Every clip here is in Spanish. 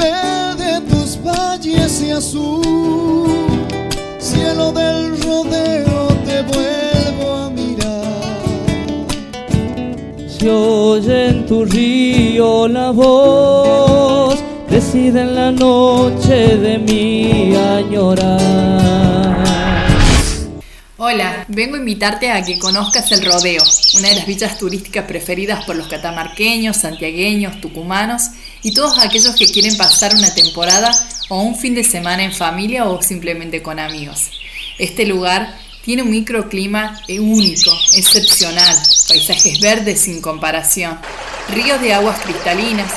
verde tus valles y azul, cielo del rodeo te vuelvo a mirar. Se oye en tu río la voz, decide en la noche de mi añorar. Hola, vengo a invitarte a que conozcas el rodeo, una de las villas turísticas preferidas por los catamarqueños, santiagueños, tucumanos y todos aquellos que quieren pasar una temporada o un fin de semana en familia o simplemente con amigos. Este lugar tiene un microclima único, excepcional, paisajes verdes sin comparación, ríos de aguas cristalinas,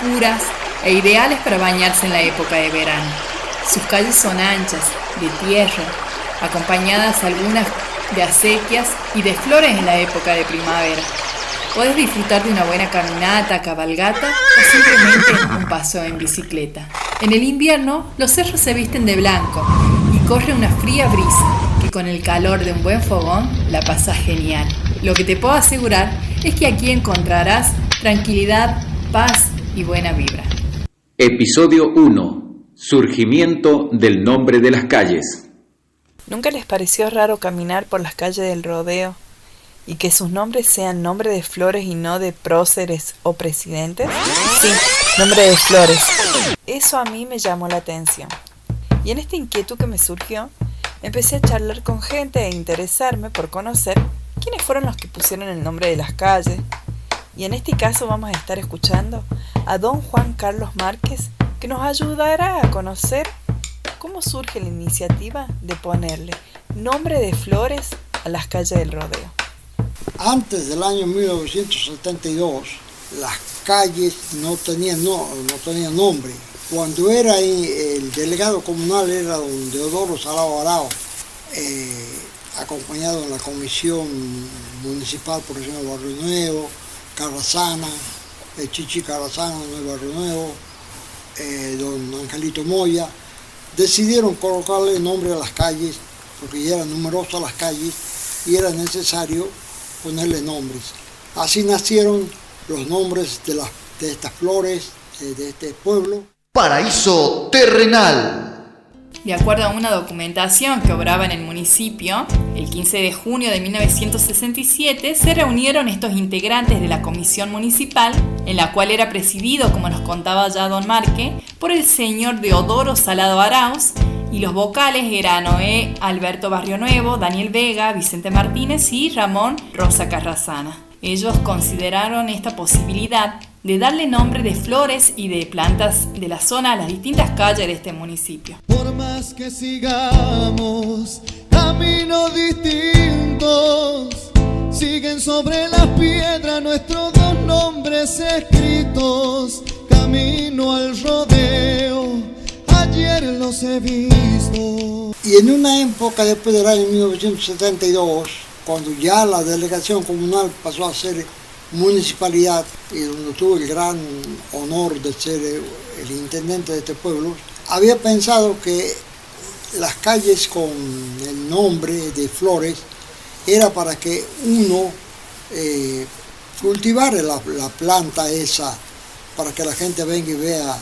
puras e ideales para bañarse en la época de verano. Sus calles son anchas, de tierra, acompañadas algunas de acequias y de flores en la época de primavera. Puedes disfrutar de una buena caminata, cabalgata o simplemente un paso en bicicleta. En el invierno, los cerros se visten de blanco y corre una fría brisa que con el calor de un buen fogón la pasa genial. Lo que te puedo asegurar es que aquí encontrarás tranquilidad, paz y buena vibra. Episodio 1. Surgimiento del nombre de las calles. ¿Nunca les pareció raro caminar por las calles del rodeo y que sus nombres sean nombre de flores y no de próceres o presidentes? Sí, nombre de flores. Eso a mí me llamó la atención. Y en esta inquietud que me surgió, empecé a charlar con gente e interesarme por conocer quiénes fueron los que pusieron el nombre de las calles. Y en este caso vamos a estar escuchando a don Juan Carlos Márquez, que nos ayudará a conocer cómo surge la iniciativa de ponerle nombre de flores a las calles del rodeo. Antes del año 1972, las calles no tenían, no, no tenían nombre. Cuando era el delegado comunal era don Deodoro Salado Arao, eh, acompañado en la comisión municipal por el señor Barrio Nuevo, Carrasana, el Chichi Carrasana Barrio Nuevo, eh, don Angelito Moya, decidieron colocarle nombre a las calles, porque ya eran numerosas las calles y era necesario ponerle nombres. Así nacieron los nombres de, las, de estas flores eh, de este pueblo. Paraíso terrenal. De acuerdo a una documentación que obraba en el municipio, el 15 de junio de 1967 se reunieron estos integrantes de la comisión municipal, en la cual era presidido, como nos contaba ya don Marque, por el señor Deodoro Salado Arauz, y los vocales eran Noé Alberto Barrio Nuevo, Daniel Vega, Vicente Martínez y Ramón Rosa Carrazana. Ellos consideraron esta posibilidad de darle nombre de flores y de plantas de la zona a las distintas calles de este municipio. Por más que sigamos caminos distintos, siguen sobre las piedras nuestros dos nombres escritos, camino al rodeo, Y en una época después del año 1972, cuando ya la delegación comunal pasó a ser municipalidad y donde tuve el gran honor de ser el intendente de este pueblo, había pensado que las calles con el nombre de flores era para que uno eh, cultivara la, la, planta esa, para que la gente venga y vea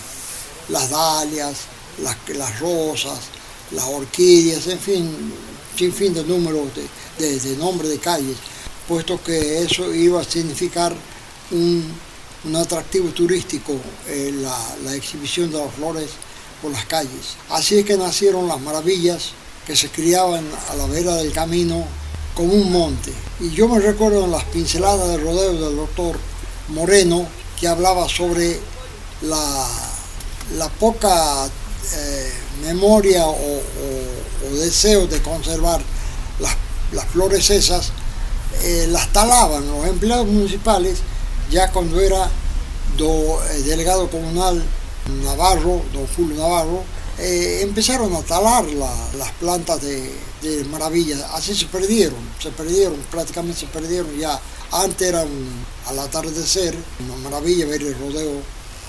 las dalias, las, las rosas, las orquídeas, en fin, sin fin de números de, de, de nombre de calles puesto que eso iba a significar un, un atractivo turístico, eh, la, la, exhibición de las flores por las calles. Así es que nacieron las maravillas que se criaban a la vera del camino como un monte. Y yo me recuerdo en las pinceladas de rodeo del doctor Moreno, que hablaba sobre la, la poca eh, memoria o, o, deseo de conservar las, las flores esas eh, las talaban los empleados municipales ya cuando era do, eh, delegado comunal Navarro, don Julio Navarro, empezaron a talar la, las plantas de, de, maravilla, así se perdieron, se perdieron, prácticamente se perdieron ya. Antes eran al atardecer, una maravilla ver el rodeo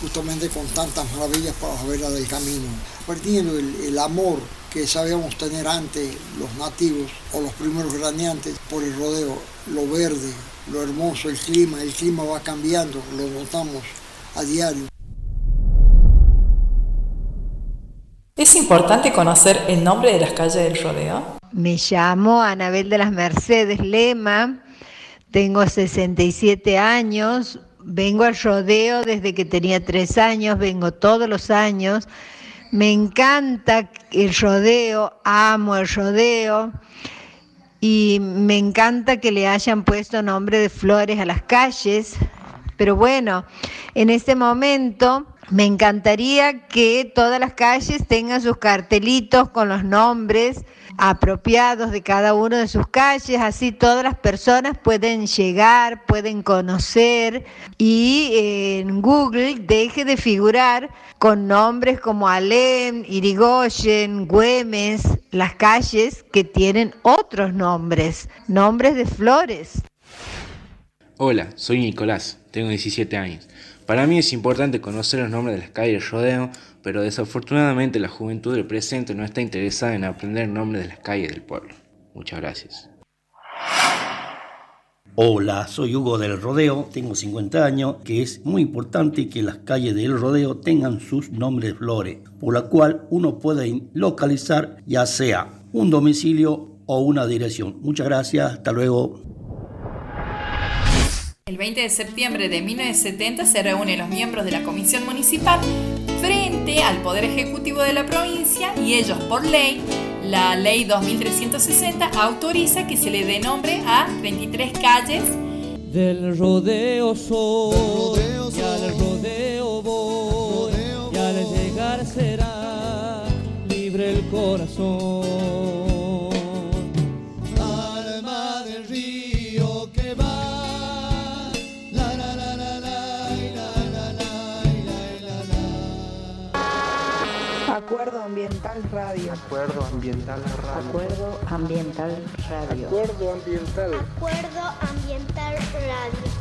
justamente con tantas maravillas para la vera del camino, perdiendo el, el amor que sabíamos tener antes los nativos o los primeros graneantes por el rodeo, lo verde, lo hermoso, el clima, el clima va cambiando, lo notamos a diario. ¿Es importante conocer el nombre de las calles del rodeo? Me llamo Anabel de las Mercedes Lema, tengo 67 años, vengo al rodeo desde que tenía tres años, vengo todos los años. Me encanta el rodeo, amo el rodeo y me encanta que le hayan puesto nombre de flores a las calles. Pero bueno, en este momento me encantaría que todas las calles tengan sus cartelitos con los nombres apropiados de cada una de sus calles, así todas las personas pueden llegar, pueden conocer y en Google deje de figurar con nombres como Alem, Irigoyen, Güemes, las calles que tienen otros nombres, nombres de flores. Hola, soy Nicolás, tengo 17 años. Para mí es importante conocer los nombres de las calles rodeo, pero desafortunadamente la juventud del presente no está interesada en aprender el nombre de las calles del pueblo. Muchas gracias. Hola, soy Hugo del Rodeo, tengo 50 años, que es muy importante que las calles del Rodeo tengan sus nombres de flores, por la cual uno puede localizar ya sea un domicilio o una dirección. Muchas gracias, hasta luego. El 20 de septiembre de 1970 se reúnen los miembros de la Comisión Municipal frente al Poder Ejecutivo de la provincia y ellos por ley, la ley 2360 autoriza que se le dé nombre a 23 calles del rodeo soy, Acuerdo Ambiental Radio. Acuerdo Ambiental Radio. Acuerdo Ambiental Radio. Acuerdo Ambiental. Acuerdo Ambiental Radio.